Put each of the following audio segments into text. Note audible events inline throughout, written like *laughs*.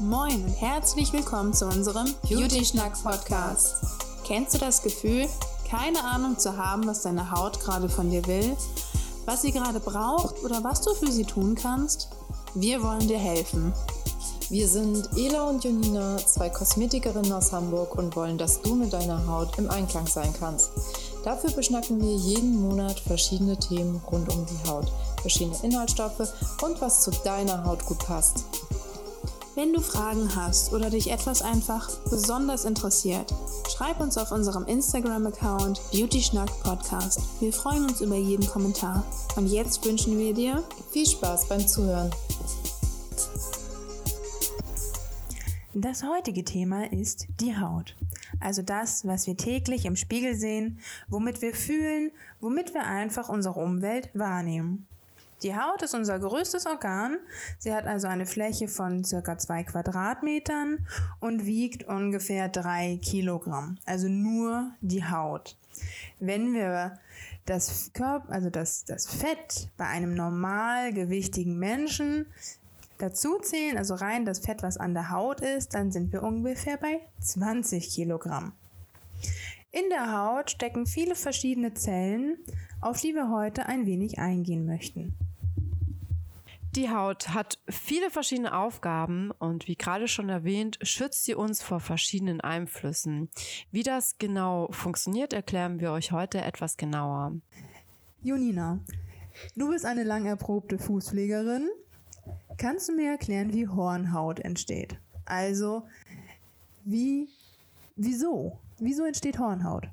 Moin und herzlich willkommen zu unserem Beauty Schnack Podcast. Kennst du das Gefühl, keine Ahnung zu haben, was deine Haut gerade von dir will, was sie gerade braucht oder was du für sie tun kannst? Wir wollen dir helfen. Wir sind Ela und Jonina, zwei Kosmetikerinnen aus Hamburg und wollen, dass du mit deiner Haut im Einklang sein kannst. Dafür beschnacken wir jeden Monat verschiedene Themen rund um die Haut, verschiedene Inhaltsstoffe und was zu deiner Haut gut passt. Wenn du Fragen hast oder dich etwas einfach besonders interessiert, schreib uns auf unserem Instagram-Account BeautySchnack Podcast. Wir freuen uns über jeden Kommentar. Und jetzt wünschen wir dir viel Spaß beim Zuhören. Das heutige Thema ist die Haut. Also das, was wir täglich im Spiegel sehen, womit wir fühlen, womit wir einfach unsere Umwelt wahrnehmen. Die Haut ist unser größtes Organ. Sie hat also eine Fläche von circa zwei Quadratmetern und wiegt ungefähr drei Kilogramm. Also nur die Haut. Wenn wir das Körper, also das, das Fett bei einem normalgewichtigen Menschen dazu zählen, also rein das Fett, was an der Haut ist, dann sind wir ungefähr bei 20 Kilogramm. In der Haut stecken viele verschiedene Zellen, auf die wir heute ein wenig eingehen möchten. Die Haut hat viele verschiedene Aufgaben und wie gerade schon erwähnt, schützt sie uns vor verschiedenen Einflüssen. Wie das genau funktioniert, erklären wir euch heute etwas genauer. Junina, du bist eine lang erprobte Fußpflegerin Kannst du mir erklären, wie Hornhaut entsteht? Also, wie, wieso? Wieso entsteht Hornhaut?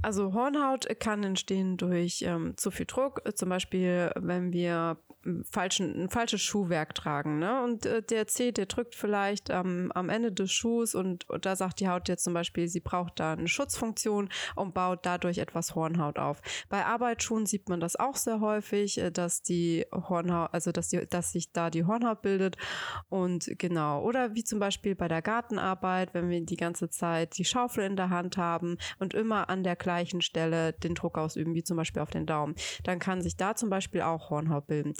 Also Hornhaut kann entstehen durch ähm, zu viel Druck, zum Beispiel wenn wir falschen, ein falsches Schuhwerk tragen. Ne? Und äh, der Zeh, der drückt vielleicht ähm, am Ende des Schuhs und, und, da sagt die Haut jetzt zum Beispiel, sie braucht da eine Schutzfunktion und baut dadurch etwas Hornhaut auf. Bei Arbeitsschuhen sieht man das auch sehr häufig, äh, dass die Hornhaut, also dass, die, dass sich da die Hornhaut bildet. Und genau, oder wie zum Beispiel bei der Gartenarbeit, wenn wir die ganze Zeit die Schaufel in der Hand haben und immer an der gleichen Stelle den Druck ausüben, wie zum Beispiel auf den Daumen, dann kann sich da zum Beispiel auch Hornhaut bilden.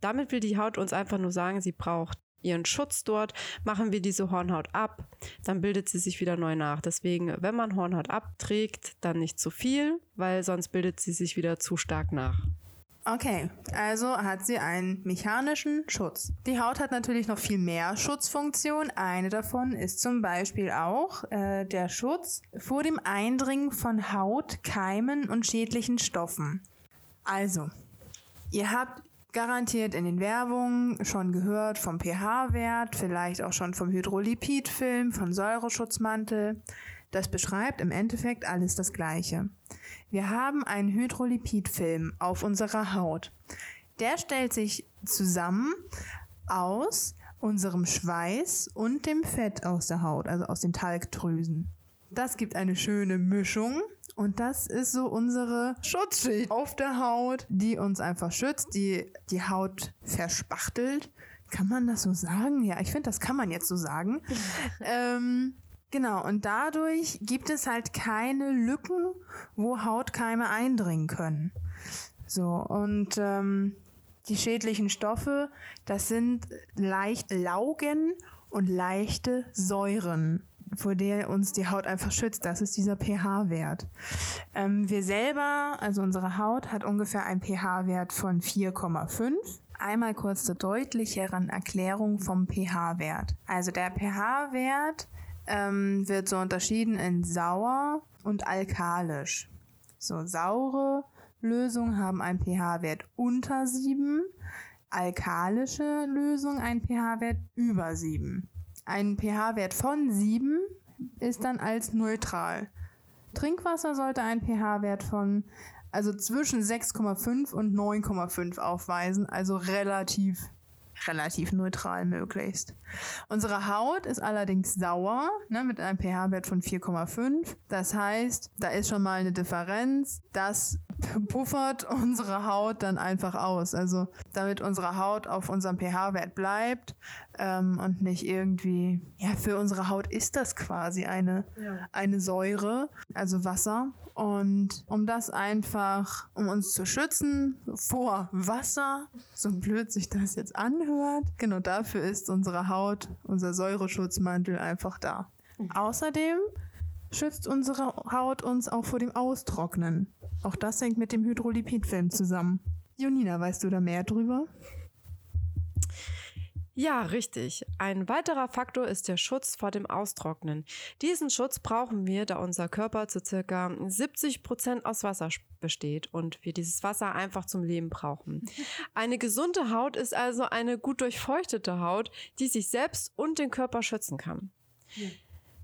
Damit will die Haut uns einfach nur sagen, sie braucht ihren Schutz dort. Machen wir diese Hornhaut ab, dann bildet sie sich wieder neu nach. Deswegen, wenn man Hornhaut abträgt, dann nicht zu viel, weil sonst bildet sie sich wieder zu stark nach. Okay, also hat sie einen mechanischen Schutz. Die Haut hat natürlich noch viel mehr Schutzfunktionen. Eine davon ist zum Beispiel auch äh, der Schutz vor dem Eindringen von Haut, Keimen und schädlichen Stoffen. Also, ihr habt garantiert in den Werbungen schon gehört vom pH-Wert, vielleicht auch schon vom Hydrolipidfilm, von Säureschutzmantel. Das beschreibt im Endeffekt alles das Gleiche. Wir haben einen Hydrolipidfilm auf unserer Haut. Der stellt sich zusammen aus unserem Schweiß und dem Fett aus der Haut, also aus den Talgdrüsen. Das gibt eine schöne Mischung und das ist so unsere Schutzschicht auf der Haut, die uns einfach schützt, die die Haut verspachtelt. Kann man das so sagen? Ja, ich finde, das kann man jetzt so sagen. *laughs* ähm, genau, und dadurch gibt es halt keine Lücken, wo Hautkeime eindringen können. So, und ähm, die schädlichen Stoffe, das sind leicht Laugen und leichte Säuren vor der uns die Haut einfach schützt. Das ist dieser pH-Wert. Ähm, wir selber, also unsere Haut, hat ungefähr einen pH-Wert von 4,5. Einmal kurz zur deutlicheren Erklärung vom pH-Wert. Also der pH-Wert ähm, wird so unterschieden in sauer und alkalisch. So saure Lösungen haben einen pH-Wert unter 7, alkalische Lösungen einen pH-Wert über 7. Ein pH-Wert von 7 ist dann als neutral. Trinkwasser sollte einen pH-Wert von also zwischen 6,5 und 9,5 aufweisen, also relativ relativ neutral möglichst. Unsere Haut ist allerdings sauer, ne, mit einem pH-Wert von 4,5. Das heißt, da ist schon mal eine Differenz. Das puffert *laughs* unsere Haut dann einfach aus. Also damit unsere Haut auf unserem pH-Wert bleibt ähm, und nicht irgendwie, ja, für unsere Haut ist das quasi eine, ja. eine Säure, also Wasser. Und um das einfach, um uns zu schützen vor Wasser, so blöd sich das jetzt anhört, genau dafür ist unsere Haut, unser Säureschutzmantel einfach da. Außerdem schützt unsere Haut uns auch vor dem Austrocknen. Auch das hängt mit dem Hydrolipidfilm zusammen. Jonina, weißt du da mehr drüber? Ja, richtig. Ein weiterer Faktor ist der Schutz vor dem Austrocknen. Diesen Schutz brauchen wir, da unser Körper zu circa 70 Prozent aus Wasser besteht und wir dieses Wasser einfach zum Leben brauchen. *laughs* Eine gesunde Haut ist also eine gut durchfeuchtete Haut, die sich selbst und den Körper schützen kann. Ja.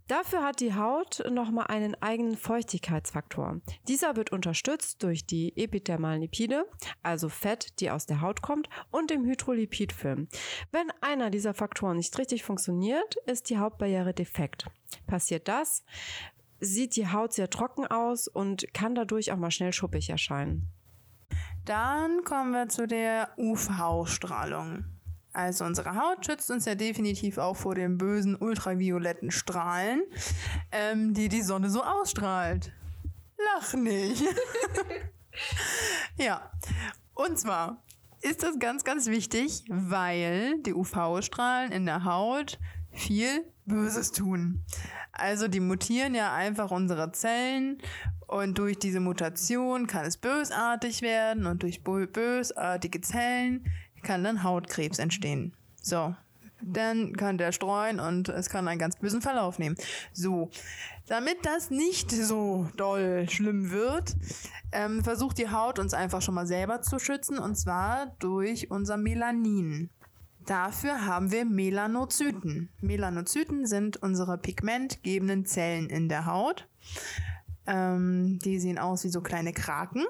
Dafür hat die Haut nochmal einen eigenen Feuchtigkeitsfaktor. Dieser wird unterstützt durch die epidermalen Lipide, also Fett, die aus der Haut kommt, und dem Hydrolipidfilm. Wenn einer dieser Faktoren nicht richtig funktioniert, ist die Hautbarriere defekt. Passiert das, sieht die Haut sehr trocken aus und kann dadurch auch mal schnell schuppig erscheinen. Dann kommen wir zu der UV-Strahlung. Also unsere Haut schützt uns ja definitiv auch vor den bösen ultravioletten Strahlen, ähm, die die Sonne so ausstrahlt. Lach nicht. *laughs* ja, und zwar ist das ganz, ganz wichtig, weil die UV-Strahlen in der Haut viel Böses tun. Also die mutieren ja einfach unsere Zellen und durch diese Mutation kann es bösartig werden und durch bösartige Zellen kann dann Hautkrebs entstehen. So, dann kann der streuen und es kann einen ganz bösen Verlauf nehmen. So, damit das nicht so doll schlimm wird, ähm, versucht die Haut uns einfach schon mal selber zu schützen und zwar durch unser Melanin. Dafür haben wir Melanozyten. Melanozyten sind unsere pigmentgebenden Zellen in der Haut. Ähm, die sehen aus wie so kleine Kraken.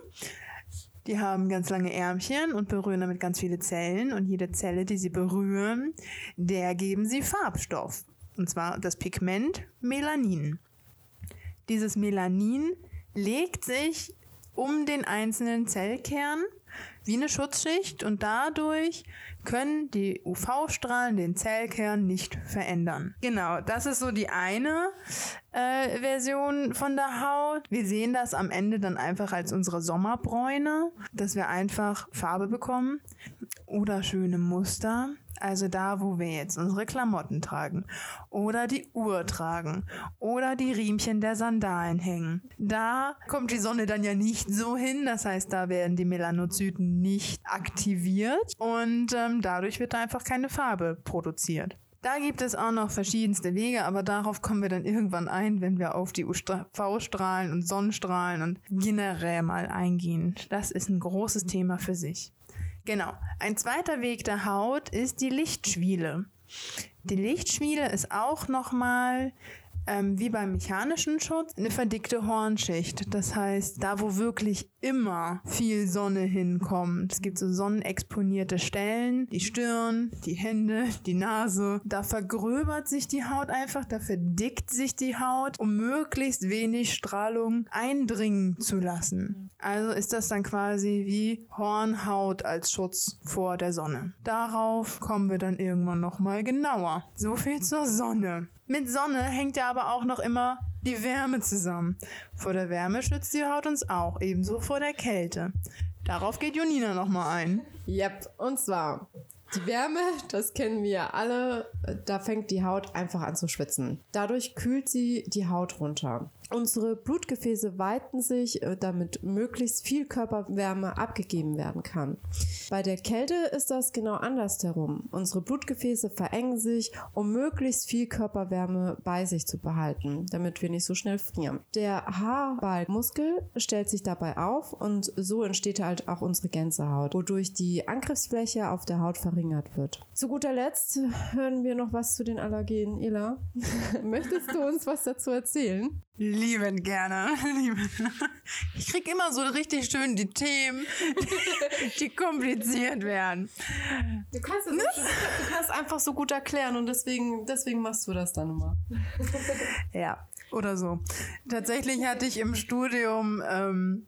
Die haben ganz lange Ärmchen und berühren damit ganz viele Zellen und jede Zelle, die sie berühren, der geben sie Farbstoff. Und zwar das Pigment Melanin. Dieses Melanin legt sich um den einzelnen Zellkern wie eine Schutzschicht und dadurch können die UV-Strahlen den Zellkern nicht verändern. Genau, das ist so die eine äh, Version von der Haut. Wir sehen das am Ende dann einfach als unsere Sommerbräune, dass wir einfach Farbe bekommen oder schöne Muster. Also da, wo wir jetzt unsere Klamotten tragen oder die Uhr tragen oder die Riemchen der Sandalen hängen. Da kommt die Sonne dann ja nicht so hin. Das heißt, da werden die Melanozyten nicht aktiviert und ähm, dadurch wird da einfach keine Farbe produziert. Da gibt es auch noch verschiedenste Wege, aber darauf kommen wir dann irgendwann ein, wenn wir auf die UV-Strahlen und Sonnenstrahlen und generell mal eingehen. Das ist ein großes Thema für sich. Genau. Ein zweiter Weg der Haut ist die Lichtschwiele. Die Lichtschwiele ist auch nochmal ähm, wie beim mechanischen Schutz eine verdickte Hornschicht. Das heißt, da wo wirklich immer viel Sonne hinkommt. Es gibt so sonnenexponierte Stellen, die Stirn, die Hände, die Nase. Da vergröbert sich die Haut einfach, da verdickt sich die Haut, um möglichst wenig Strahlung eindringen zu lassen. Also ist das dann quasi wie Hornhaut als Schutz vor der Sonne. Darauf kommen wir dann irgendwann nochmal genauer. So viel zur Sonne. Mit Sonne hängt ja aber auch noch immer die Wärme zusammen. Vor der Wärme schützt die Haut uns auch, ebenso vor der Kälte. Darauf geht Jonina nochmal ein. Yep, und zwar die Wärme, das kennen wir alle, da fängt die Haut einfach an zu schwitzen. Dadurch kühlt sie die Haut runter. Unsere Blutgefäße weiten sich, äh, damit möglichst viel Körperwärme abgegeben werden kann. Bei der Kälte ist das genau andersherum. Unsere Blutgefäße verengen sich, um möglichst viel Körperwärme bei sich zu behalten, damit wir nicht so schnell frieren. Der Haarbalgmuskel stellt sich dabei auf und so entsteht halt auch unsere Gänsehaut, wodurch die Angriffsfläche auf der Haut verringert wird. Zu guter Letzt hören wir noch was zu den Allergenen. Ela, *laughs* möchtest du uns was dazu erzählen? Lieben gerne. *laughs* Ich krieg immer so richtig schön die Themen, *laughs* die kompliziert werden. Du kannst, ne? so, du kannst einfach so gut erklären und deswegen, deswegen machst du das dann immer. *laughs* Ja, oder so. Tatsächlich hatte ich im Studium ähm,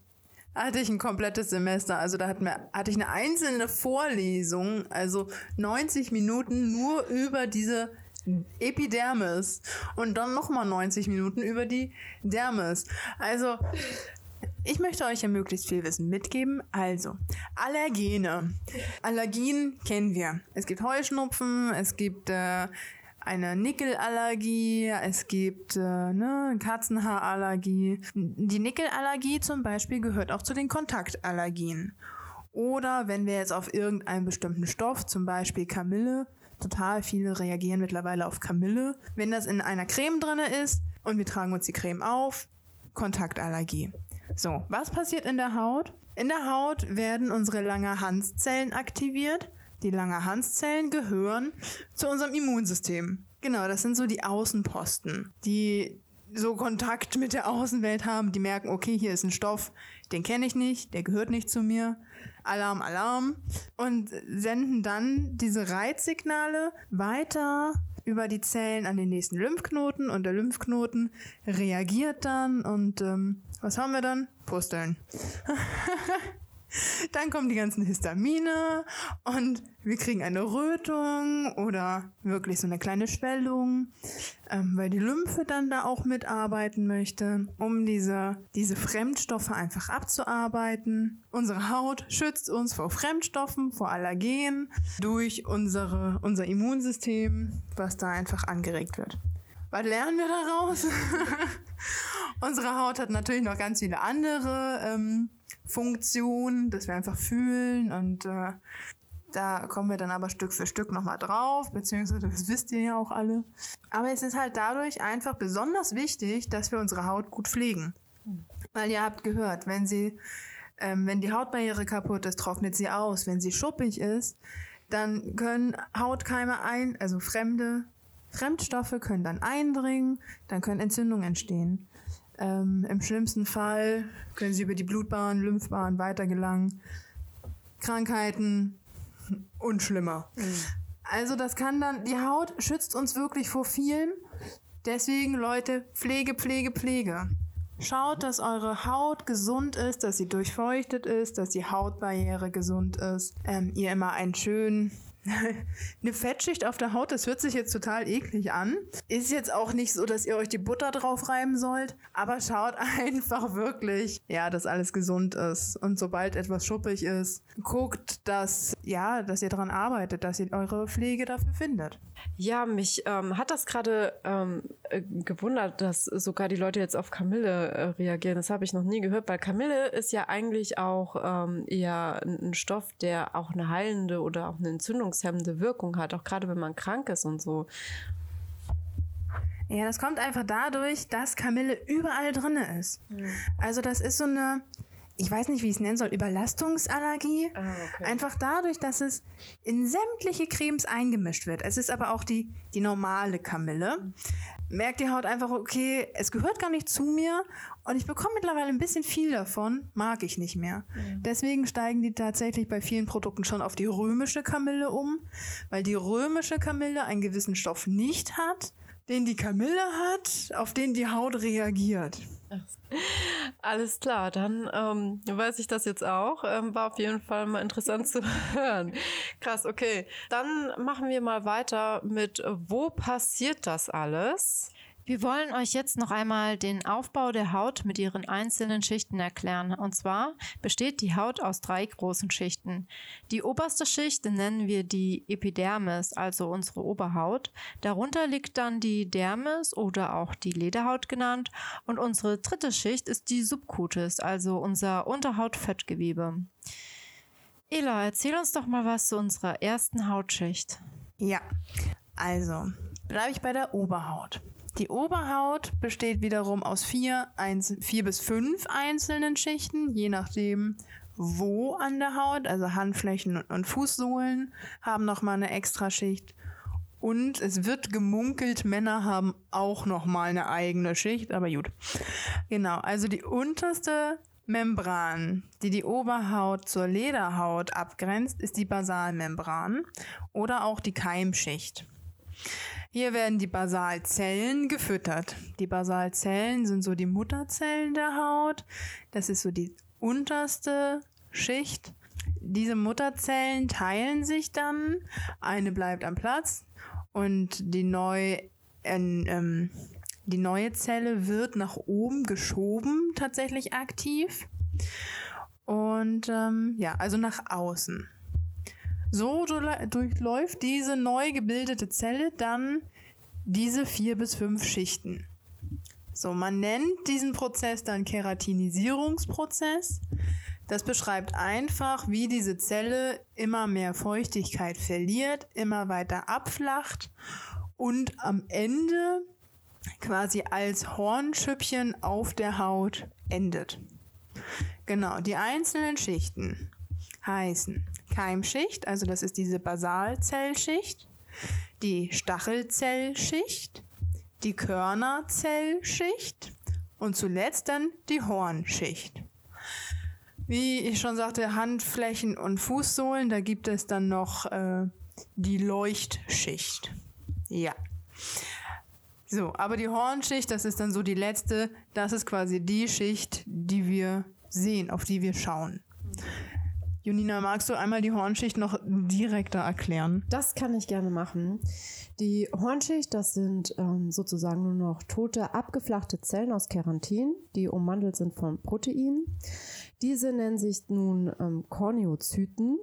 hatte ich ein komplettes Semester. Also da hat mir, hatte ich eine einzelne Vorlesung, also 90 Minuten nur über diese Epidermis und dann nochmal 90 Minuten über die Dermis. Also ich möchte euch ja möglichst viel Wissen mitgeben. Also, Allergene. Allergien kennen wir. Es gibt Heuschnupfen, es gibt äh, eine Nickelallergie, es gibt äh, ne, Katzenhaarallergie. Die Nickelallergie zum Beispiel gehört auch zu den Kontaktallergien. Oder wenn wir jetzt auf irgendeinen bestimmten Stoff, zum Beispiel Kamille, total viele reagieren mittlerweile auf Kamille. Wenn das in einer Creme drin ist und wir tragen uns die Creme auf, Kontaktallergie. So, was passiert in der Haut? In der Haut werden unsere Langerhanszellen aktiviert. Die Langerhanszellen gehören zu unserem Immunsystem. Genau, das sind so die Außenposten, die so Kontakt mit der Außenwelt haben, die merken, okay, hier ist ein Stoff, den kenne ich nicht, der gehört nicht zu mir. Alarm, Alarm. Und senden dann diese Reizsignale weiter über die Zellen an den nächsten Lymphknoten und der Lymphknoten reagiert dann und ähm, was haben wir dann? Pusteln. *laughs* Dann kommen die ganzen Histamine und wir kriegen eine Rötung oder wirklich so eine kleine Schwellung, ähm, weil die Lymphe dann da auch mitarbeiten möchte, um diese, diese Fremdstoffe einfach abzuarbeiten. Unsere Haut schützt uns vor Fremdstoffen, vor Allergen durch unsere, unser Immunsystem, was da einfach angeregt wird. Was lernen wir daraus? *laughs* Unsere Haut hat natürlich noch ganz viele andere ähm, Funktionen, dass wir einfach fühlen und äh, da kommen wir dann aber Stück für Stück nochmal drauf, beziehungsweise das wisst ihr ja auch alle. Aber es ist halt dadurch einfach besonders wichtig, dass wir unsere Haut gut pflegen. Weil ihr habt gehört, wenn sie, ähm, wenn die Hautbarriere kaputt ist, trocknet sie aus. Wenn sie schuppig ist, dann können Hautkeime ein, also fremde Fremdstoffe können dann eindringen, dann können Entzündungen entstehen. Ähm, Im schlimmsten Fall können sie über die Blutbahn, Lymphbahn weitergelangen. Krankheiten und schlimmer. Mhm. Also das kann dann, die Haut schützt uns wirklich vor vielem. Deswegen Leute, Pflege, Pflege, Pflege. Schaut, dass eure Haut gesund ist, dass sie durchfeuchtet ist, dass die Hautbarriere gesund ist. Ähm, ihr immer einen schönen *laughs* eine Fettschicht auf der Haut, das hört sich jetzt total eklig an. Ist jetzt auch nicht so, dass ihr euch die Butter drauf reiben sollt, aber schaut *laughs* einfach wirklich, ja, dass alles gesund ist. Und sobald etwas schuppig ist, guckt, dass, ja, dass ihr daran arbeitet, dass ihr eure Pflege dafür findet. Ja, mich ähm, hat das gerade ähm, äh, gewundert, dass sogar die Leute jetzt auf Kamille äh, reagieren. Das habe ich noch nie gehört, weil Kamille ist ja eigentlich auch ähm, eher ein, ein Stoff, der auch eine heilende oder auch eine entzündungshemmende Wirkung hat, auch gerade wenn man krank ist und so. Ja, das kommt einfach dadurch, dass Kamille überall drin ist. Mhm. Also das ist so eine, ich weiß nicht, wie ich es nennen soll, Überlastungsallergie. Ah, okay. Einfach dadurch, dass es in sämtliche Cremes eingemischt wird. Es ist aber auch die, die normale Kamille. Merkt die Haut einfach, okay, es gehört gar nicht zu mir und ich bekomme mittlerweile ein bisschen viel davon, mag ich nicht mehr. Mhm. Deswegen steigen die tatsächlich bei vielen Produkten schon auf die römische Kamille um, weil die römische Kamille einen gewissen Stoff nicht hat, den die Kamille hat, auf den die Haut reagiert. Alles klar, dann ähm, weiß ich das jetzt auch. Ähm, war auf jeden Fall mal interessant zu *laughs* hören. Krass, okay. Dann machen wir mal weiter mit, wo passiert das alles? Wir wollen euch jetzt noch einmal den Aufbau der Haut mit ihren einzelnen Schichten erklären. Und zwar besteht die Haut aus drei großen Schichten. Die oberste Schicht nennen wir die Epidermis, also unsere Oberhaut. Darunter liegt dann die Dermis oder auch die Lederhaut genannt. Und unsere dritte Schicht ist die Subcutis, also unser Unterhautfettgewebe. Ela, erzähl uns doch mal was zu unserer ersten Hautschicht. Ja, also bleibe ich bei der Oberhaut. Die Oberhaut besteht wiederum aus vier, eins, vier bis fünf einzelnen Schichten, je nachdem, wo an der Haut, also Handflächen und Fußsohlen haben nochmal eine Extraschicht. Und es wird gemunkelt, Männer haben auch nochmal eine eigene Schicht, aber gut. Genau, also die unterste Membran, die die Oberhaut zur Lederhaut abgrenzt, ist die Basalmembran oder auch die Keimschicht. Hier werden die Basalzellen gefüttert. Die Basalzellen sind so die Mutterzellen der Haut. Das ist so die unterste Schicht. Diese Mutterzellen teilen sich dann. Eine bleibt am Platz und die neu äh, ähm, die neue Zelle wird nach oben geschoben, tatsächlich aktiv. Und ähm, ja, also nach außen. So durchläuft diese neu gebildete Zelle dann diese vier bis fünf Schichten. So, man nennt diesen Prozess dann Keratinisierungsprozess. Das beschreibt einfach, wie diese Zelle immer mehr Feuchtigkeit verliert, immer weiter abflacht und am Ende quasi als Hornschüppchen auf der Haut endet. Genau, die einzelnen Schichten heißen Keimschicht, also das ist diese Basalzellschicht, die Stachelzellschicht, die Körnerzellschicht und zuletzt dann die Hornschicht. Wie ich schon sagte, Handflächen und Fußsohlen, da gibt es dann noch äh, die Leuchtschicht. Ja. So, aber die Hornschicht, das ist dann so die letzte, das ist quasi die Schicht, die wir sehen, auf die wir schauen. Junina, magst du einmal die Hornschicht noch direkter erklären? Das kann ich gerne machen. Die Hornschicht, das sind ähm, sozusagen nur noch tote, abgeflachte Zellen aus Keratin, die ummantelt sind von Proteinen. Diese nennen sich nun ähm, Korneozyten.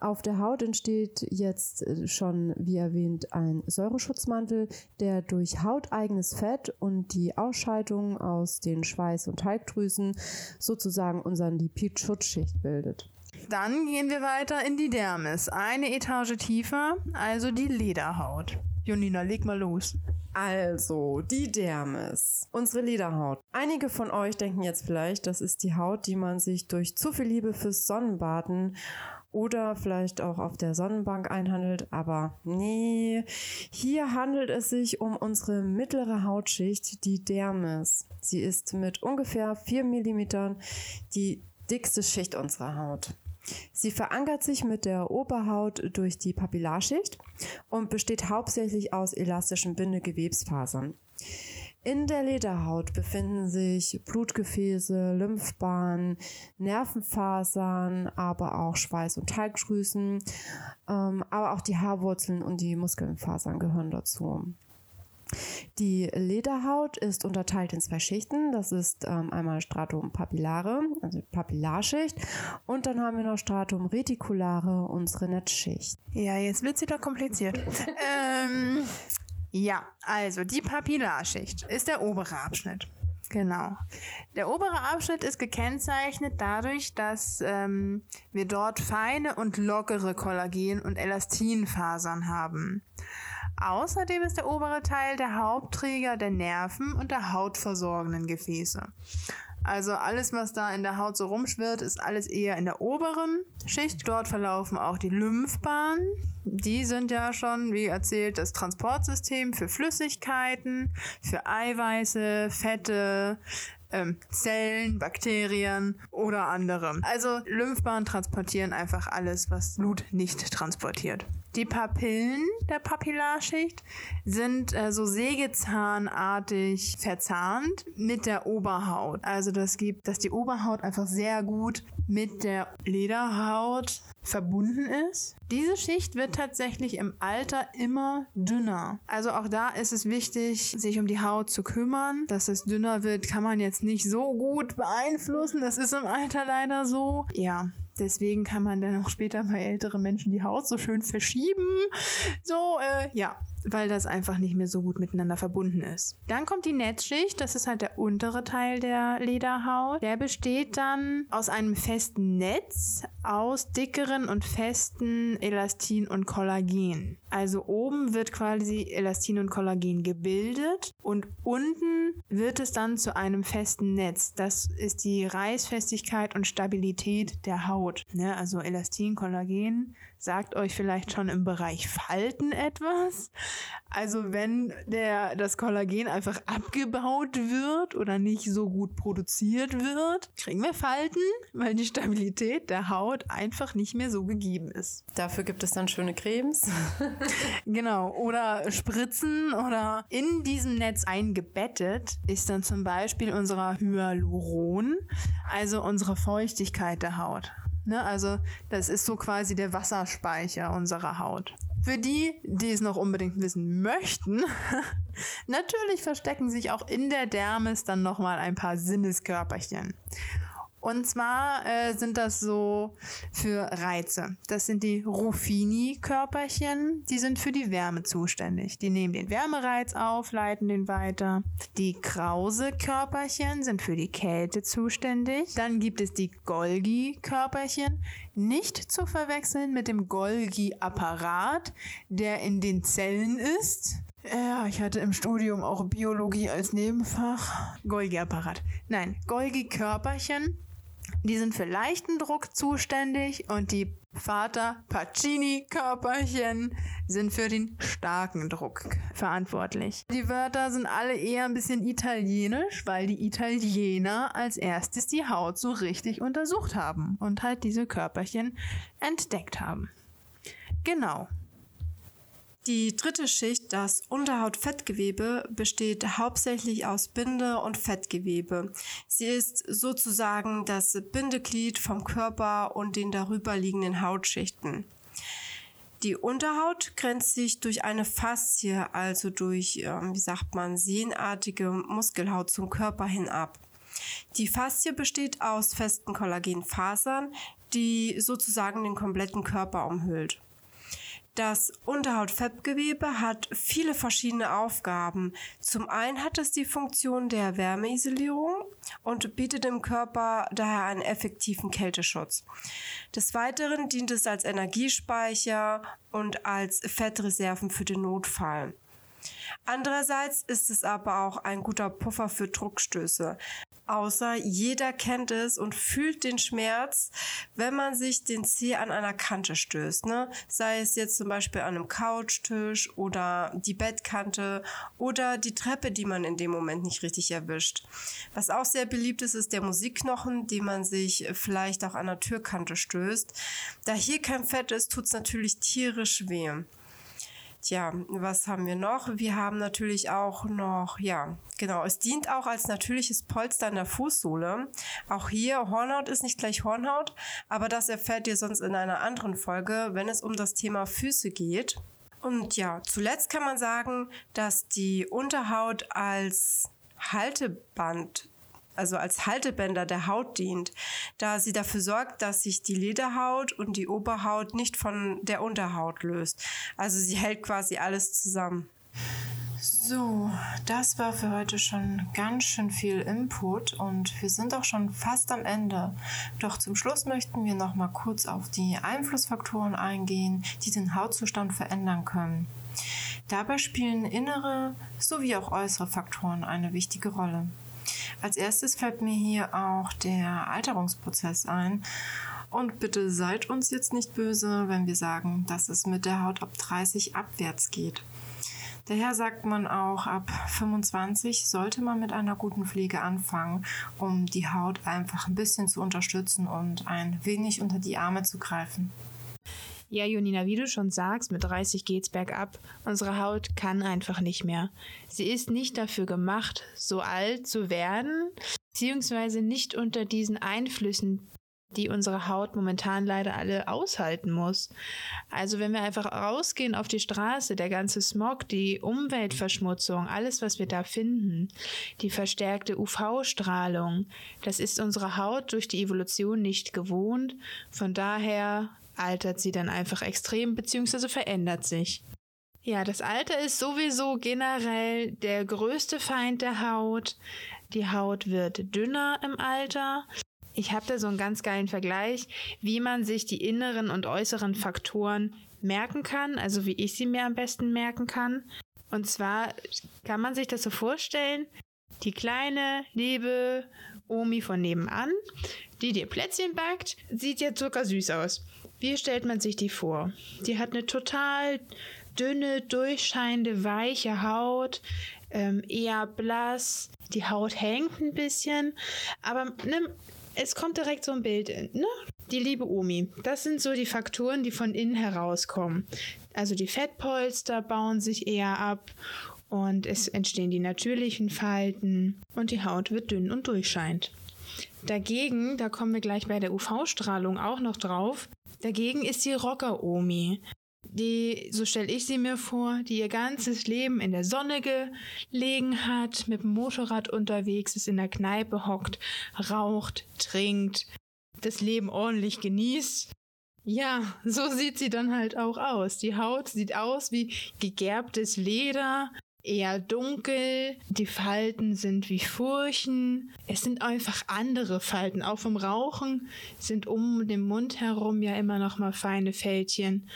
Auf der Haut entsteht jetzt äh, schon, wie erwähnt, ein Säureschutzmantel, der durch hauteigenes Fett und die Ausscheidung aus den Schweiß- und Talgdrüsen sozusagen unseren Lipidschutzschicht bildet. Dann gehen wir weiter in die Dermis. Eine Etage tiefer, also die Lederhaut. Jonina, leg mal los. Also, die Dermis, unsere Lederhaut. Einige von euch denken jetzt vielleicht, das ist die Haut, die man sich durch zu viel Liebe fürs Sonnenbaden oder vielleicht auch auf der Sonnenbank einhandelt, aber nee, hier handelt es sich um unsere mittlere Hautschicht, die Dermis. Sie ist mit ungefähr 4 mm die dickste Schicht unserer Haut. Sie verankert sich mit der Oberhaut durch die Papillarschicht und besteht hauptsächlich aus elastischen Bindegewebsfasern. In der Lederhaut befinden sich Blutgefäße, Lymphbahnen, Nervenfasern, aber auch Schweiß- und Talgdrüsen, ähm, aber auch die Haarwurzeln und die Muskelfasern gehören dazu. Die Lederhaut ist unterteilt in zwei Schichten. Das ist ähm, einmal Stratum papillare, also Papillarschicht, und dann haben wir noch Stratum reticulare, unsere Netzschicht. Ja, jetzt wird es wieder kompliziert. *laughs* ähm, ja, also die Papillarschicht ist der obere Abschnitt. Genau. Der obere Abschnitt ist gekennzeichnet dadurch, dass ähm, wir dort feine und lockere Kollagen- und Elastinfasern haben. Außerdem ist der obere Teil der Hauptträger der Nerven und der hautversorgenden Gefäße. Also alles, was da in der Haut so rumschwirrt, ist alles eher in der oberen Schicht. Dort verlaufen auch die Lymphbahnen. Die sind ja schon, wie erzählt, das Transportsystem für Flüssigkeiten, für Eiweiße, Fette, ähm, Zellen, Bakterien oder andere. Also Lymphbahnen transportieren einfach alles, was Blut nicht transportiert. Die Papillen der Papillarschicht sind äh, so sägezahnartig verzahnt mit der Oberhaut. Also das gibt, dass die Oberhaut einfach sehr gut mit der Lederhaut verbunden ist. Diese Schicht wird tatsächlich im Alter immer dünner. Also auch da ist es wichtig, sich um die Haut zu kümmern. Dass es dünner wird, kann man jetzt nicht so gut beeinflussen. Das ist im Alter leider so. Ja, Deswegen kann man dann auch später bei älteren Menschen die Haut so schön verschieben. So, äh, ja, weil das einfach nicht mehr so gut miteinander verbunden ist. Dann kommt die Netzschicht, das ist halt der untere Teil der Lederhaut. Der besteht dann aus einem festen Netz aus dickeren und festen Elastin und Kollagen. Also oben wird quasi Elastin und Kollagen gebildet und unten wird es dann zu einem festen Netz. Das ist die Reißfestigkeit und Stabilität der Haut. Ne? Also Elastin, Kollagen sagt euch vielleicht schon im Bereich Falten etwas. Also wenn der, das Kollagen einfach abgebaut wird oder nicht so gut produziert wird, kriegen wir Falten, weil die Stabilität der Haut einfach nicht mehr so gegeben ist. Dafür gibt es dann schöne Cremes. *laughs* genau, oder Spritzen oder in diesem Netz eingebettet ist dann zum Beispiel unser Hyaluron, also unsere Feuchtigkeit der Haut. Ne, also das ist so quasi der Wasserspeicher unserer Haut. Für die, die es noch unbedingt wissen möchten, *laughs* natürlich verstecken sich auch in der Dermis dann nochmal ein paar Sinneskörperchen. Und zwar äh, sind das so für Reize. Das sind die Ruffini-Körperchen. Die sind für die Wärme zuständig. Die nehmen den Wärmereiz auf, leiten den weiter. Die Krause-Körperchen sind für die Kälte zuständig. Dann gibt es die Golgi-Körperchen. Nicht zu verwechseln mit dem Golgi-Apparat, der in den Zellen ist. Ja, ich hatte im Studium auch Biologie als Nebenfach. Golgi-Apparat. Nein, Golgi-Körperchen die sind für leichten Druck zuständig und die Vater Pacini Körperchen sind für den starken Druck verantwortlich. Die Wörter sind alle eher ein bisschen italienisch, weil die Italiener als erstes die Haut so richtig untersucht haben und halt diese Körperchen entdeckt haben. Genau. Die dritte Schicht, das Unterhautfettgewebe, besteht hauptsächlich aus Binde- und Fettgewebe. Sie ist sozusagen das Bindeglied vom Körper und den darüber liegenden Hautschichten. Die Unterhaut grenzt sich durch eine Faszie, also durch, wie sagt man, sehnartige Muskelhaut zum Körper hin ab. Die Faszie besteht aus festen Kollagenfasern, die sozusagen den kompletten Körper umhüllt. Das Unterhautfettgewebe hat viele verschiedene Aufgaben. Zum einen hat es die Funktion der Wärmeisolierung und bietet dem Körper daher einen effektiven Kälteschutz. Des Weiteren dient es als Energiespeicher und als Fettreserven für den Notfall. Andererseits ist es aber auch ein guter Puffer für Druckstöße. Außer jeder kennt es und fühlt den Schmerz, wenn man sich den Zeh an einer Kante stößt. Ne? Sei es jetzt zum Beispiel an einem Couchtisch oder die Bettkante oder die Treppe, die man in dem Moment nicht richtig erwischt. Was auch sehr beliebt ist, ist der Musikknochen, den man sich vielleicht auch an der Türkante stößt. Da hier kein Fett ist, tut es natürlich tierisch weh. Tja, was haben wir noch? Wir haben natürlich auch noch, ja, genau, es dient auch als natürliches Polster in der Fußsohle. Auch hier, Hornhaut ist nicht gleich Hornhaut, aber das erfährt ihr sonst in einer anderen Folge, wenn es um das Thema Füße geht. Und ja, zuletzt kann man sagen, dass die Unterhaut als Halteband also als Haltebänder der Haut dient, da sie dafür sorgt, dass sich die Lederhaut und die Oberhaut nicht von der Unterhaut löst. Also sie hält quasi alles zusammen. So, das war für heute schon ganz schön viel Input und wir sind auch schon fast am Ende. Doch zum Schluss möchten wir noch mal kurz auf die Einflussfaktoren eingehen, die den Hautzustand verändern können. Dabei spielen innere sowie auch äußere Faktoren eine wichtige Rolle. Als erstes fällt mir hier auch der Alterungsprozess ein. Und bitte seid uns jetzt nicht böse, wenn wir sagen, dass es mit der Haut ab 30 abwärts geht. Daher sagt man auch, ab 25 sollte man mit einer guten Pflege anfangen, um die Haut einfach ein bisschen zu unterstützen und ein wenig unter die Arme zu greifen. Ja, Jonina, wie du schon sagst, mit 30 geht's bergab. Unsere Haut kann einfach nicht mehr. Sie ist nicht dafür gemacht, so alt zu werden, beziehungsweise nicht unter diesen Einflüssen, die unsere Haut momentan leider alle aushalten muss. Also wenn wir einfach rausgehen auf die Straße, der ganze Smog, die Umweltverschmutzung, alles, was wir da finden, die verstärkte UV-Strahlung, das ist unsere Haut durch die Evolution nicht gewohnt. Von daher altert sie dann einfach extrem bzw. verändert sich. Ja, das Alter ist sowieso generell der größte Feind der Haut. Die Haut wird dünner im Alter. Ich habe da so einen ganz geilen Vergleich, wie man sich die inneren und äußeren Faktoren merken kann, also wie ich sie mir am besten merken kann. Und zwar kann man sich das so vorstellen, die kleine, liebe Omi von nebenan, die dir Plätzchen backt, sieht ja zuckersüß aus. Wie stellt man sich die vor? Die hat eine total dünne, durchscheinende, weiche Haut, ähm, eher blass. Die Haut hängt ein bisschen, aber ne, es kommt direkt so ein Bild in, ne? Die liebe Omi. Das sind so die Faktoren, die von innen herauskommen. Also die Fettpolster bauen sich eher ab und es entstehen die natürlichen Falten und die Haut wird dünn und durchscheint. Dagegen, da kommen wir gleich bei der UV-Strahlung auch noch drauf, dagegen ist die Rocker-Omi die, so stelle ich sie mir vor, die ihr ganzes Leben in der Sonne gelegen hat, mit dem Motorrad unterwegs ist, in der Kneipe hockt, raucht, trinkt, das Leben ordentlich genießt. Ja, so sieht sie dann halt auch aus. Die Haut sieht aus wie gegerbtes Leder, eher dunkel, die Falten sind wie Furchen. Es sind einfach andere Falten. Auch vom Rauchen sind um den Mund herum ja immer noch mal feine Fältchen.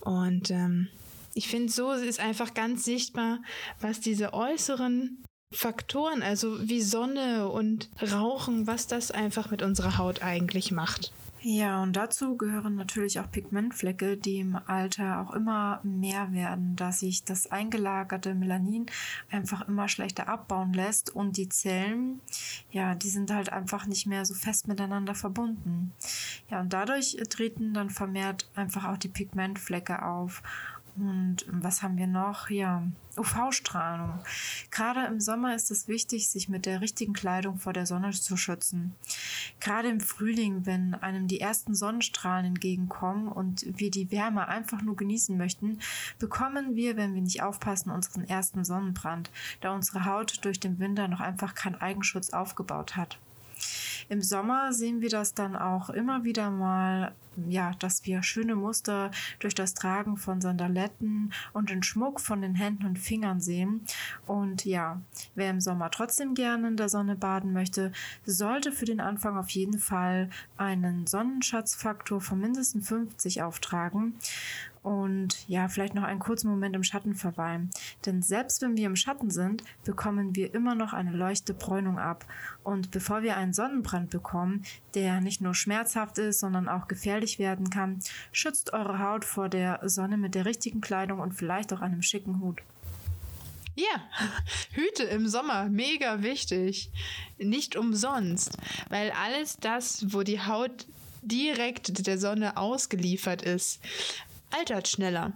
Und ähm, ich finde, so ist einfach ganz sichtbar, was diese äußeren Faktoren, also wie Sonne und Rauchen, was das einfach mit unserer Haut eigentlich macht. Ja, und dazu gehören natürlich auch Pigmentflecke, die im Alter auch immer mehr werden, da sich das eingelagerte Melanin einfach immer schlechter abbauen lässt und die Zellen, ja, die sind halt einfach nicht mehr so fest miteinander verbunden. Ja, und dadurch treten dann vermehrt einfach auch die Pigmentflecke auf. Und was haben wir noch? Ja, UV-Strahlung. Gerade im Sommer ist es wichtig, sich mit der richtigen Kleidung vor der Sonne zu schützen. Gerade im Frühling, wenn einem die ersten Sonnenstrahlen entgegenkommen und wir die Wärme einfach nur genießen möchten, bekommen wir, wenn wir nicht aufpassen, unseren ersten Sonnenbrand, da unsere Haut durch den Winter noch einfach keinen Eigenschutz aufgebaut hat. Im Sommer sehen wir das dann auch immer wieder mal, ja, dass wir schöne Muster durch das Tragen von Sandaletten und den Schmuck von den Händen und Fingern sehen. Und ja, wer im Sommer trotzdem gerne in der Sonne baden möchte, sollte für den Anfang auf jeden Fall einen Sonnenschatzfaktor von mindestens 50 auftragen und ja, vielleicht noch einen kurzen Moment im Schatten verweilen. Denn selbst wenn wir im Schatten sind, bekommen wir immer noch eine leichte Bräunung ab. Und bevor wir einen Sonnenbrand bekommen, der nicht nur schmerzhaft ist, sondern auch gefährlich werden kann, schützt eure Haut vor der Sonne mit der richtigen Kleidung und vielleicht auch einem schicken Hut. Ja, *laughs* Hüte im Sommer, mega wichtig. Nicht umsonst, weil alles das, wo die Haut direkt der Sonne ausgeliefert ist, altert schneller.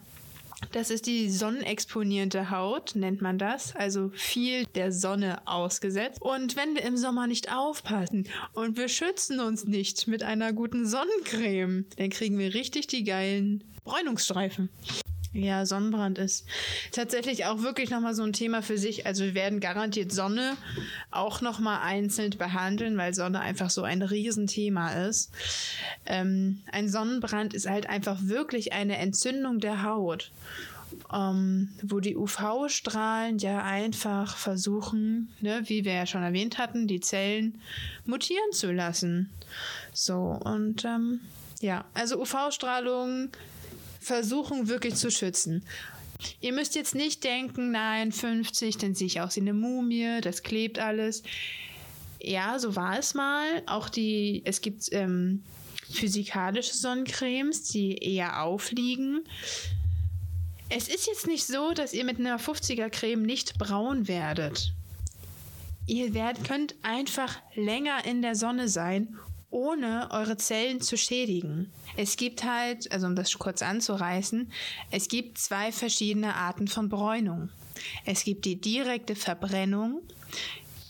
Das ist die sonnenexponierte Haut, nennt man das, also viel der Sonne ausgesetzt. Und wenn wir im Sommer nicht aufpassen und wir schützen uns nicht mit einer guten Sonnencreme, dann kriegen wir richtig die geilen Bräunungsstreifen. Ja, Sonnenbrand ist tatsächlich auch wirklich nochmal so ein Thema für sich. Also wir werden garantiert Sonne auch nochmal einzeln behandeln, weil Sonne einfach so ein Riesenthema ist. Ähm, ein Sonnenbrand ist halt einfach wirklich eine Entzündung der Haut. Ähm, wo die UV-Strahlen ja einfach versuchen, ne, wie wir ja schon erwähnt hatten, die Zellen mutieren zu lassen. So, und ähm, ja, also UV-Strahlung versuchen wirklich zu schützen. Ihr müsst jetzt nicht denken, nein, 50, dann sehe ich aus wie eine Mumie, das klebt alles. Ja, so war es mal. Auch die, es gibt ähm, physikalische Sonnencremes, die eher aufliegen. Es ist jetzt nicht so, dass ihr mit einer 50er Creme nicht braun werdet. Ihr werdet, könnt einfach länger in der Sonne sein ohne eure Zellen zu schädigen. Es gibt halt, also um das kurz anzureißen, es gibt zwei verschiedene Arten von Bräunung. Es gibt die direkte Verbrennung,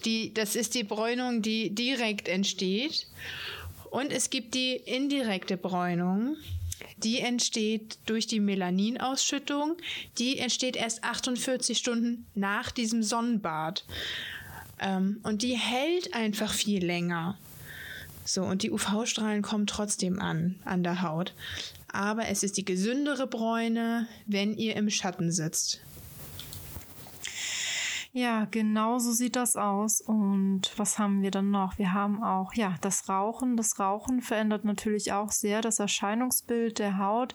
die, das ist die Bräunung, die direkt entsteht. Und es gibt die indirekte Bräunung, die entsteht durch die Melaninausschüttung. Die entsteht erst 48 Stunden nach diesem Sonnenbad. Ähm, und die hält einfach viel länger. So, und die UV-Strahlen kommen trotzdem an, an der Haut. Aber es ist die gesündere Bräune, wenn ihr im Schatten sitzt. Ja, genau so sieht das aus. Und was haben wir dann noch? Wir haben auch, ja, das Rauchen. Das Rauchen verändert natürlich auch sehr das Erscheinungsbild der Haut.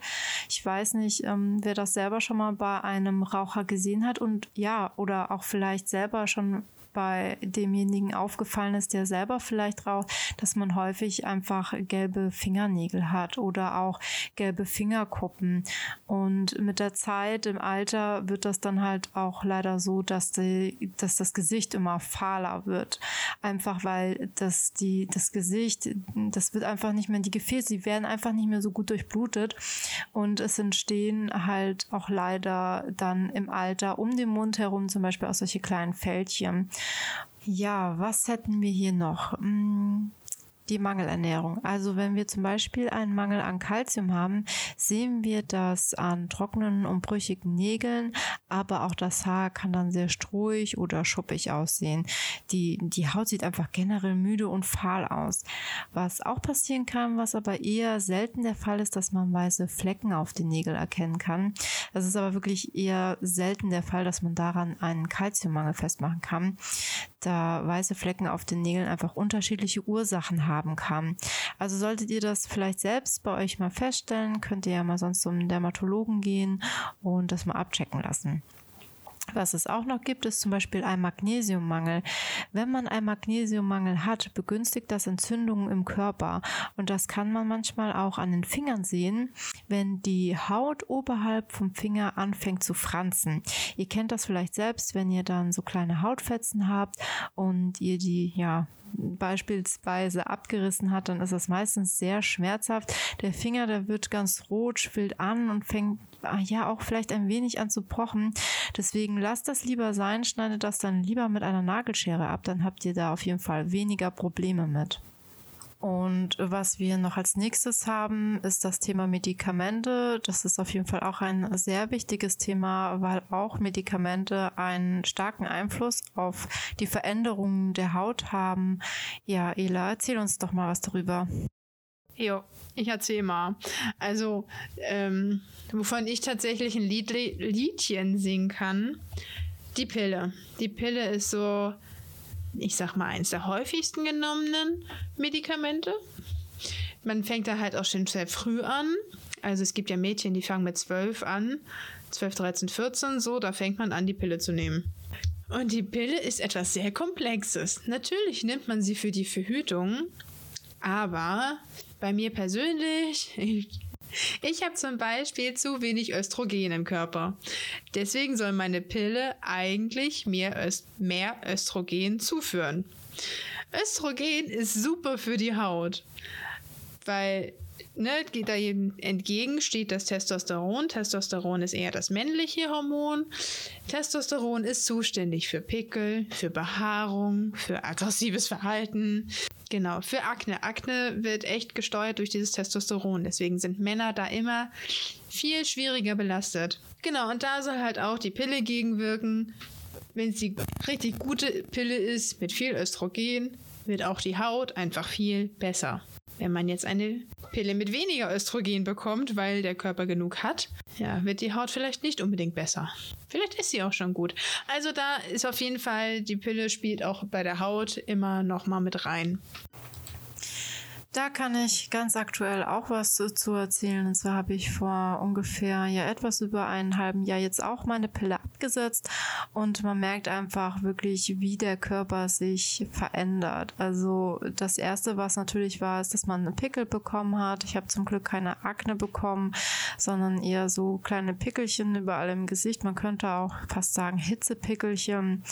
Ich weiß nicht, ähm, wer das selber schon mal bei einem Raucher gesehen hat und ja, oder auch vielleicht selber schon bei demjenigen aufgefallen ist, der selber vielleicht raucht, dass man häufig einfach gelbe Fingernägel hat oder auch gelbe Fingerkuppen. Und mit der Zeit im Alter wird das dann halt auch leider so, dass, die, dass das Gesicht immer fahler wird. Einfach weil das, die, das Gesicht, das wird einfach nicht mehr, die Gefäße, die werden einfach nicht mehr so gut durchblutet. Und es entstehen halt auch leider dann im Alter um den Mund herum zum Beispiel auch solche kleinen Fältchen. Ja, was hätten wir hier noch? Hm, die Mangelernährung. Also wenn wir zum Beispiel einen Mangel an Kalzium haben, sehen wir das an trockenen und brüchigen Nägeln, aber auch das Haar kann dann sehr strohig oder schuppig aussehen. Die, die Haut sieht einfach generell müde und fahl aus. Was auch passieren kann, was aber eher selten der Fall ist, dass man weiße Flecken auf den Nägeln erkennen kann. Das ist aber wirklich eher selten der Fall, dass man daran einen Kalziummangel festmachen kann, da weiße Flecken auf den Nägeln einfach unterschiedliche Ursachen haben kann. Also solltet ihr das vielleicht selbst bei euch mal feststellen, könnt ihr ja mal sonst zum Dermatologen gehen und das mal abchecken lassen. Was es auch noch gibt, ist zum Beispiel ein Magnesiummangel. Wenn man einen Magnesiummangel hat, begünstigt das Entzündungen im Körper. Und das kann man manchmal auch an den Fingern sehen, wenn die Haut oberhalb vom Finger anfängt zu franzen. Ihr kennt das vielleicht selbst, wenn ihr dann so kleine Hautfetzen habt und ihr die ja beispielsweise abgerissen hat, dann ist das meistens sehr schmerzhaft. Der Finger, der wird ganz rot, schwillt an und fängt ja auch vielleicht ein wenig an zu pochen. Deswegen lasst das lieber sein, schneidet das dann lieber mit einer Nagelschere ab, dann habt ihr da auf jeden Fall weniger Probleme mit. Und was wir noch als nächstes haben, ist das Thema Medikamente. Das ist auf jeden Fall auch ein sehr wichtiges Thema, weil auch Medikamente einen starken Einfluss auf die Veränderungen der Haut haben. Ja, Ela, erzähl uns doch mal was darüber. Jo, ich erzähl mal. Also, ähm, wovon ich tatsächlich ein Lied Liedchen singen kann, die Pille. Die Pille ist so ich sag mal, eins der häufigsten genommenen Medikamente. Man fängt da halt auch schon sehr früh an. Also es gibt ja Mädchen, die fangen mit 12 an, 12, 13, 14, so, da fängt man an, die Pille zu nehmen. Und die Pille ist etwas sehr Komplexes. Natürlich nimmt man sie für die Verhütung, aber bei mir persönlich, *laughs* Ich habe zum Beispiel zu wenig Östrogen im Körper. Deswegen soll meine Pille eigentlich mehr, Öst mehr Östrogen zuführen. Östrogen ist super für die Haut, weil ne, geht da jedem entgegen, steht das Testosteron. Testosteron ist eher das männliche Hormon. Testosteron ist zuständig für Pickel, für Behaarung, für aggressives Verhalten. Genau, für Akne. Akne wird echt gesteuert durch dieses Testosteron. Deswegen sind Männer da immer viel schwieriger belastet. Genau, und da soll halt auch die Pille gegenwirken. Wenn es die richtig gute Pille ist mit viel Östrogen, wird auch die Haut einfach viel besser. Wenn man jetzt eine Pille mit weniger Östrogen bekommt, weil der Körper genug hat, ja, wird die Haut vielleicht nicht unbedingt besser. Vielleicht ist sie auch schon gut. Also da ist auf jeden Fall, die Pille spielt auch bei der Haut immer noch mal mit rein. Da kann ich ganz aktuell auch was zu erzählen. Und zwar habe ich vor ungefähr ja etwas über einen halben Jahr jetzt auch meine Pille abgesetzt und man merkt einfach wirklich, wie der Körper sich verändert. Also das erste, was natürlich war, ist, dass man einen Pickel bekommen hat. Ich habe zum Glück keine Akne bekommen, sondern eher so kleine Pickelchen überall im Gesicht. Man könnte auch fast sagen Hitzepickelchen.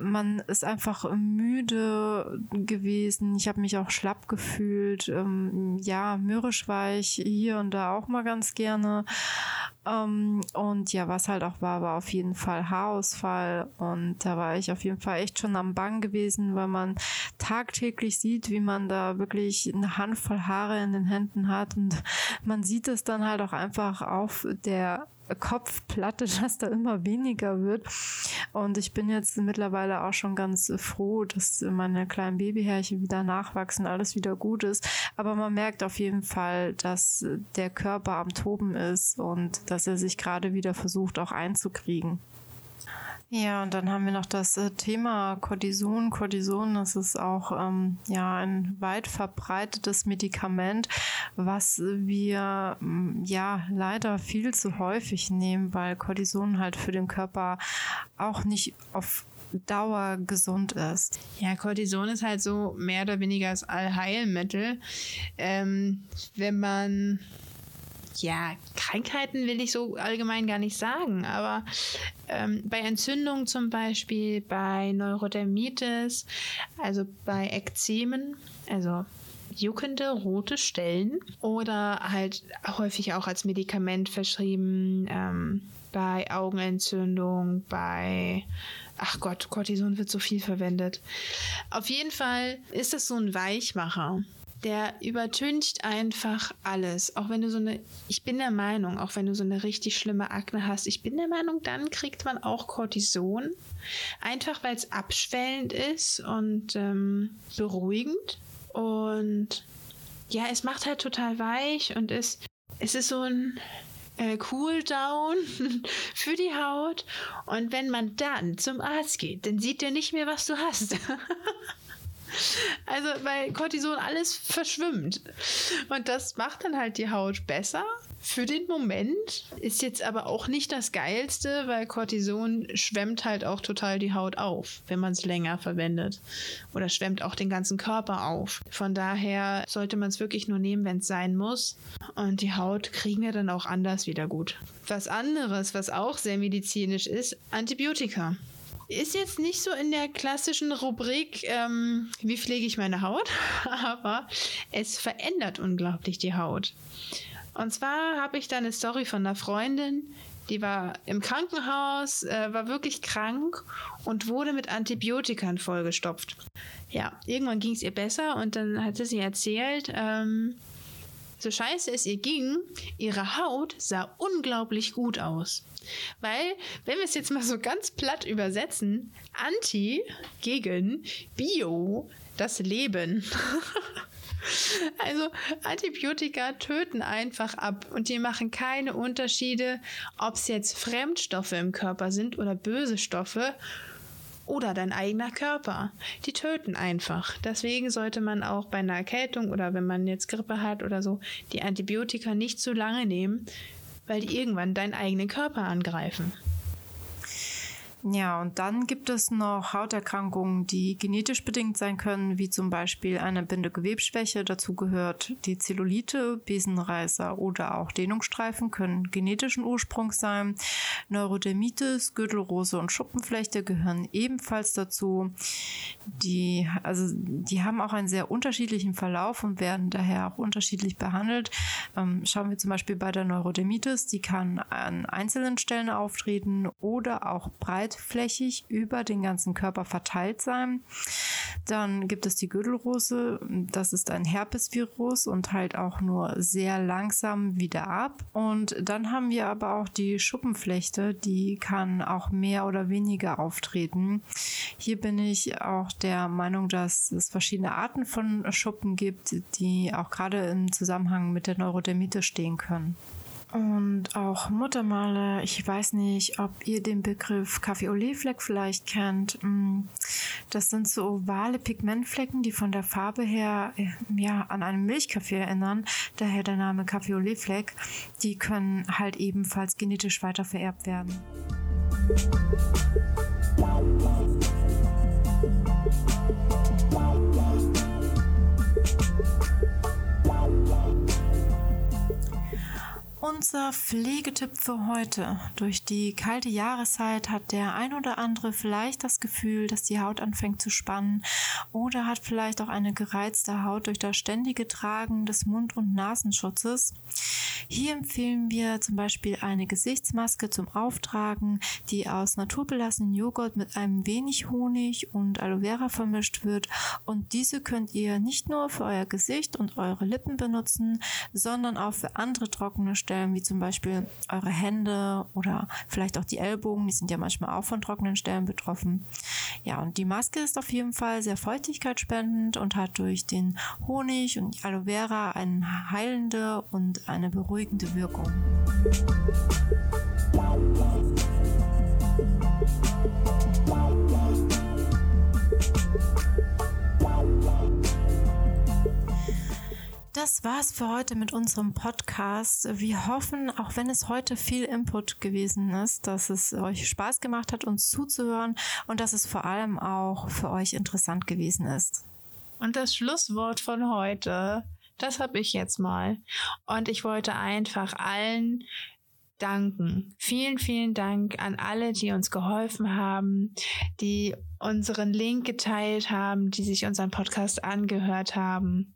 Man ist einfach müde gewesen. Ich habe mich auch schlapp gefühlt gefühlt. Ähm, ja, mürrisch war ich hier und da auch mal ganz gerne. Ähm, und ja, was halt auch war, war auf jeden Fall Haarausfall. Und da war ich auf jeden Fall echt schon am Bang gewesen, weil man tagtäglich sieht, wie man da wirklich eine Handvoll Haare in den Händen hat. Und man sieht es dann halt auch einfach auf der Kopfplatte, *laughs* dass da immer weniger wird. Und ich bin jetzt mittlerweile auch schon ganz froh, dass meine kleinen Babyhärchen wieder nachwachsen, alles wieder gut ist. Aber man merkt auf jeden Fall, dass der Körper am Toben ist und dass er sich gerade wieder versucht auch einzukriegen. Ja, und dann haben wir noch das äh, Thema Cortison. Cortison, das ist auch ähm, ja ein weit verbreitetes Medikament, was wir mm, ja leider viel zu häufig nehmen, weil Cortison halt für den Körper auch nicht auf Dauer gesund ist. Ja, Cortison ist halt so mehr oder weniger das Allheilmittel. Ähm, wenn man ja, Krankheiten will ich so allgemein gar nicht sagen, aber ähm, bei Entzündungen zum Beispiel, bei Neurodermitis, also bei Ekzemen, also juckende rote Stellen oder halt häufig auch als Medikament verschrieben ähm, bei Augenentzündung, bei ach Gott, Cortison wird so viel verwendet. Auf jeden Fall ist das so ein Weichmacher der übertüncht einfach alles. Auch wenn du so eine, ich bin der Meinung, auch wenn du so eine richtig schlimme Akne hast, ich bin der Meinung, dann kriegt man auch Cortison. Einfach weil es abschwellend ist und ähm, beruhigend. Und ja, es macht halt total weich und es, es ist so ein äh, Cooldown *laughs* für die Haut. Und wenn man dann zum Arzt geht, dann sieht er nicht mehr, was du hast. *laughs* Also, weil Cortison alles verschwimmt. Und das macht dann halt die Haut besser. Für den Moment ist jetzt aber auch nicht das Geilste, weil Cortison schwemmt halt auch total die Haut auf, wenn man es länger verwendet. Oder schwemmt auch den ganzen Körper auf. Von daher sollte man es wirklich nur nehmen, wenn es sein muss. Und die Haut kriegen wir dann auch anders wieder gut. Was anderes, was auch sehr medizinisch ist, Antibiotika. Ist jetzt nicht so in der klassischen Rubrik, ähm, wie pflege ich meine Haut, *laughs* aber es verändert unglaublich die Haut. Und zwar habe ich da eine Story von einer Freundin, die war im Krankenhaus, äh, war wirklich krank und wurde mit Antibiotikern vollgestopft. Ja, irgendwann ging es ihr besser und dann hatte sie erzählt, ähm, so scheiße es ihr ging, ihre Haut sah unglaublich gut aus. Weil, wenn wir es jetzt mal so ganz platt übersetzen, Anti gegen Bio das Leben. *laughs* Also Antibiotika töten einfach ab und die machen keine Unterschiede, ob es jetzt Fremdstoffe im Körper sind oder böse Stoffe oder dein eigener Körper. Die töten einfach. Deswegen sollte man auch bei einer Erkältung oder wenn man jetzt Grippe hat oder so die Antibiotika nicht zu lange nehmen, weil die irgendwann deinen eigenen Körper angreifen. Ja, und dann gibt es noch Hauterkrankungen, die genetisch bedingt sein können, wie zum Beispiel eine Bindegewebsschwäche. Dazu gehört die Zellulite, Besenreißer oder auch Dehnungsstreifen können genetischen Ursprungs sein. Neurodermitis, Gürtelrose und Schuppenflechte gehören ebenfalls dazu. Die, also, die haben auch einen sehr unterschiedlichen Verlauf und werden daher auch unterschiedlich behandelt. Ähm, schauen wir zum Beispiel bei der Neurodermitis, die kann an einzelnen Stellen auftreten oder auch breit breitflächig über den ganzen Körper verteilt sein. Dann gibt es die Gürtelrose, das ist ein Herpesvirus und halt auch nur sehr langsam wieder ab. Und dann haben wir aber auch die Schuppenflechte, die kann auch mehr oder weniger auftreten. Hier bin ich auch der Meinung, dass es verschiedene Arten von Schuppen gibt, die auch gerade im Zusammenhang mit der Neurodermitis stehen können. Und auch Muttermale, ich weiß nicht, ob ihr den Begriff Kaffee-Olé-Fleck vielleicht kennt. Mm, das sind so ovale Pigmentflecken, die von der Farbe her äh, ja, an einen Milchkaffee erinnern. Daher der Name Kaffee-Olé-Fleck. Die können halt ebenfalls genetisch weiter vererbt werden. Unser Pflegetipp für heute. Durch die kalte Jahreszeit hat der ein oder andere vielleicht das Gefühl, dass die Haut anfängt zu spannen oder hat vielleicht auch eine gereizte Haut durch das ständige Tragen des Mund- und Nasenschutzes. Hier empfehlen wir zum Beispiel eine Gesichtsmaske zum Auftragen, die aus naturbelassenen Joghurt mit einem wenig Honig und Aloe Vera vermischt wird. Und diese könnt ihr nicht nur für euer Gesicht und eure Lippen benutzen, sondern auch für andere trockene Stellen, wie zum Beispiel eure Hände oder vielleicht auch die Ellbogen. Die sind ja manchmal auch von trockenen Stellen betroffen. Ja, und die Maske ist auf jeden Fall sehr feuchtigkeitsspendend und hat durch den Honig und die Aloe Vera eine heilende und eine beruhigende Wirkung. War's für heute mit unserem Podcast. Wir hoffen, auch wenn es heute viel Input gewesen ist, dass es euch Spaß gemacht hat, uns zuzuhören und dass es vor allem auch für euch interessant gewesen ist. Und das Schlusswort von heute, das habe ich jetzt mal. Und ich wollte einfach allen danken. Vielen, vielen Dank an alle, die uns geholfen haben, die unseren Link geteilt haben, die sich unseren Podcast angehört haben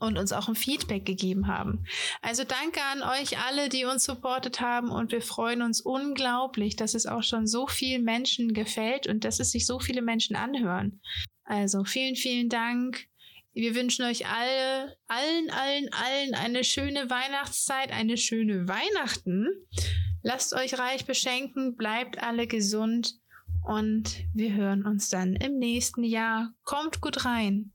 und uns auch ein Feedback gegeben haben. Also danke an euch alle, die uns supportet haben und wir freuen uns unglaublich, dass es auch schon so vielen Menschen gefällt und dass es sich so viele Menschen anhören. Also vielen, vielen Dank. Wir wünschen euch alle, allen, allen, allen eine schöne Weihnachtszeit, eine schöne Weihnachten. Lasst euch reich beschenken, bleibt alle gesund und wir hören uns dann im nächsten Jahr. Kommt gut rein.